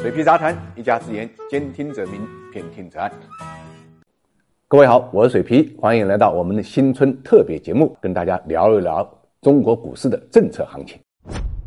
水皮杂谈，一家之言，兼听则明，偏听则暗。各位好，我是水皮，欢迎来到我们的新春特别节目，跟大家聊一聊中国股市的政策行情。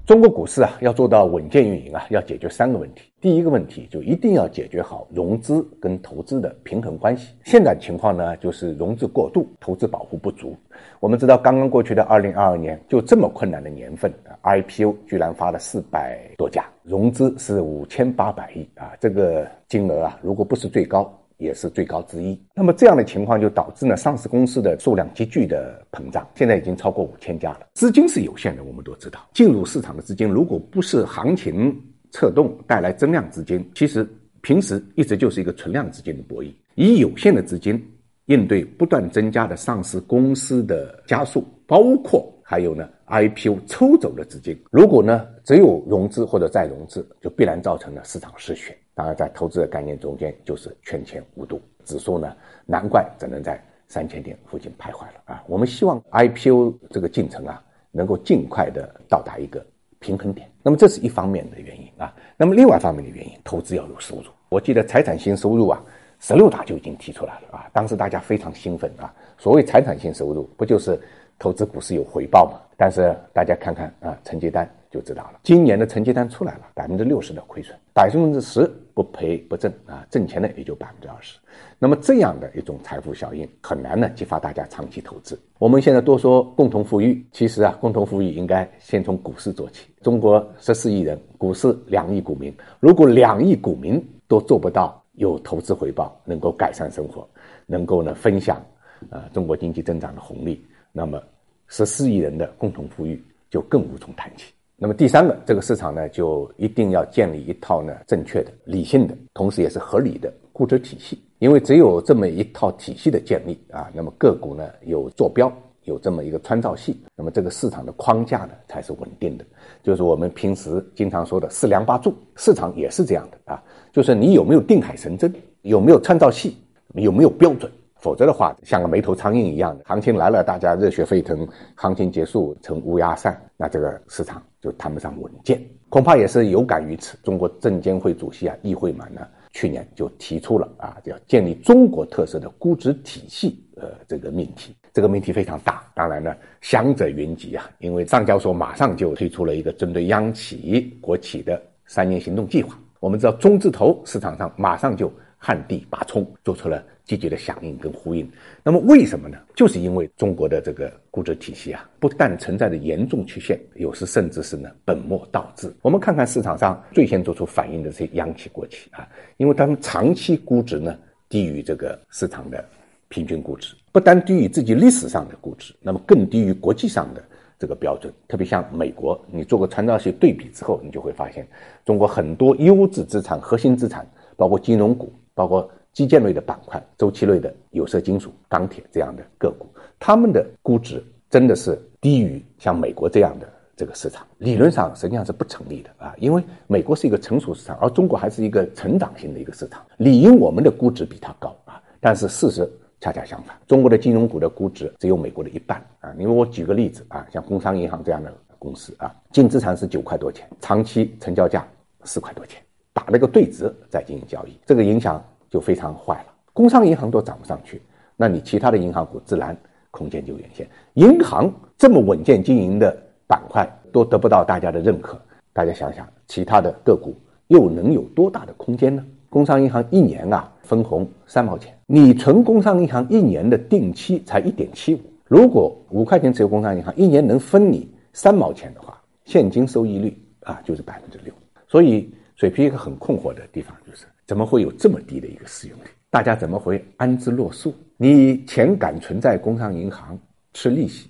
中国股市啊，要做到稳健运营啊，要解决三个问题。第一个问题就一定要解决好融资跟投资的平衡关系。现在情况呢，就是融资过度，投资保护不足。我们知道，刚刚过去的二零二二年，就这么困难的年份，IPO 居然发了四百多家，融资是五千八百亿啊，这个金额啊，如果不是最高。也是最高之一。那么这样的情况就导致呢，上市公司的数量急剧的膨胀，现在已经超过五千家了。资金是有限的，我们都知道，进入市场的资金如果不是行情策动带来增量资金，其实平时一直就是一个存量资金的博弈。以有限的资金应对不断增加的上市公司的加速，包括还有呢 IPO 抽走的资金。如果呢只有融资或者再融资，就必然造成了市场失血。当然，在投资的概念中间，就是圈钱无度，指数呢，难怪只能在三千点附近徘徊了啊！我们希望 IPO 这个进程啊，能够尽快的到达一个平衡点。那么这是一方面的原因啊。那么另外一方面的原因，投资要有收入。我记得财产性收入啊，十六大就已经提出来了啊，当时大家非常兴奋啊。所谓财产性收入，不就是投资股市有回报吗？但是大家看看啊，成绩单就知道了。今年的成绩单出来了，百分之六十的亏损，百分之十。不赔不挣啊，挣钱的也就百分之二十。那么这样的一种财富效应很难呢激发大家长期投资。我们现在多说共同富裕，其实啊，共同富裕应该先从股市做起。中国十四亿人，股市两亿股民，如果两亿股民都做不到有投资回报，能够改善生活，能够呢分享呃中国经济增长的红利，那么十四亿人的共同富裕就更无从谈起。那么第三个，这个市场呢，就一定要建立一套呢正确的、理性的，同时也是合理的估值体系。因为只有这么一套体系的建立啊，那么个股呢有坐标，有这么一个参照系，那么这个市场的框架呢才是稳定的。就是我们平时经常说的“四梁八柱”，市场也是这样的啊。就是你有没有定海神针，有没有参照系，有没有标准？否则的话，像个没头苍蝇一样的，行情来了大家热血沸腾，行情结束成乌鸦散，那这个市场就谈不上稳健。恐怕也是有感于此，中国证监会主席啊易会满呢，去年就提出了啊，要建立中国特色的估值体系，呃，这个命题。这个命题非常大，当然呢，香者云集啊，因为上交所马上就推出了一个针对央企、国企的三年行动计划。我们知道中字头市场上马上就旱地拔葱，做出了。积极的响应跟呼应，那么为什么呢？就是因为中国的这个估值体系啊，不但存在着严重缺陷，有时甚至是呢本末倒置。我们看看市场上最先做出反应的这些央企国企啊，因为他们长期估值呢低于这个市场的平均估值，不单低于自己历史上的估值，那么更低于国际上的这个标准。特别像美国，你做过参照系对比之后，你就会发现，中国很多优质资产、核心资产，包括金融股，包括。基建类的板块、周期类的有色金属、钢铁这样的个股，他们的估值真的是低于像美国这样的这个市场。理论上实际上是不成立的啊，因为美国是一个成熟市场，而中国还是一个成长型的一个市场，理应我们的估值比它高啊。但是事实恰恰相反，中国的金融股的估值只有美国的一半啊。因为我举个例子啊，像工商银行这样的公司啊，净资产是九块多钱，长期成交价四块多钱，打了个对折再进行交易，这个影响。就非常坏了，工商银行都涨不上去，那你其他的银行股自然空间就有限。银行这么稳健经营的板块都得不到大家的认可，大家想想，其他的个股又能有多大的空间呢？工商银行一年啊分红三毛钱，你存工商银行一年的定期才一点七五，如果五块钱持有工商银行一年能分你三毛钱的话，现金收益率啊就是百分之六。所以水皮一个很困惑的地方就是。怎么会有这么低的一个使用率？大家怎么会安之若素？你钱敢存在工商银行吃利息，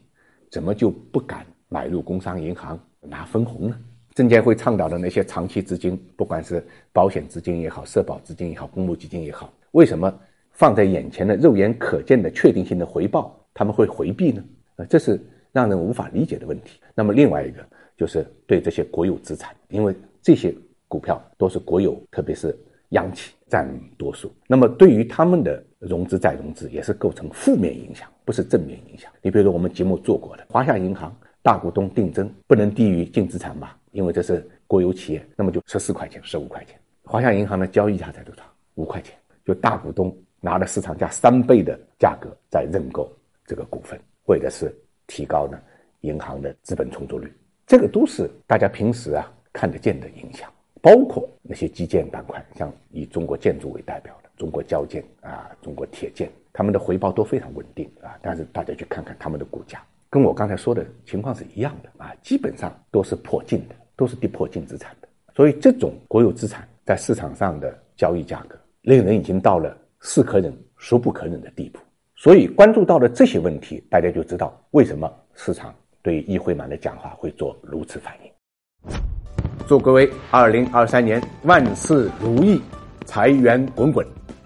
怎么就不敢买入工商银行拿分红呢？证监会倡导的那些长期资金，不管是保险资金也好，社保资金也好，公募基金也好，为什么放在眼前的肉眼可见的确定性的回报，他们会回避呢？呃，这是让人无法理解的问题。那么另外一个就是对这些国有资产，因为这些股票都是国有，特别是。央企占多数，那么对于他们的融资再融资也是构成负面影响，不是正面影响。你比如说我们节目做过的华夏银行大股东定增不能低于净资产吧？因为这是国有企业，那么就十四块钱、十五块钱。华夏银行的交易价才多少？五块钱，就大股东拿了市场价三倍的价格在认购这个股份，为的是提高呢银行的资本充足率。这个都是大家平时啊看得见的影响，包括那些基建板块，像以中国建筑为代表的中国交建啊、中国铁建，他们的回报都非常稳定啊。但是大家去看看他们的股价，跟我刚才说的情况是一样的啊，基本上都是破净的，都是跌破净资产的。所以这种国有资产在市场上的交易价格，令人已经到了是可忍孰不可忍的地步。所以关注到了这些问题，大家就知道为什么市场。对议会满的讲话会做如此反应。祝各位二零二三年万事如意，财源滚滚。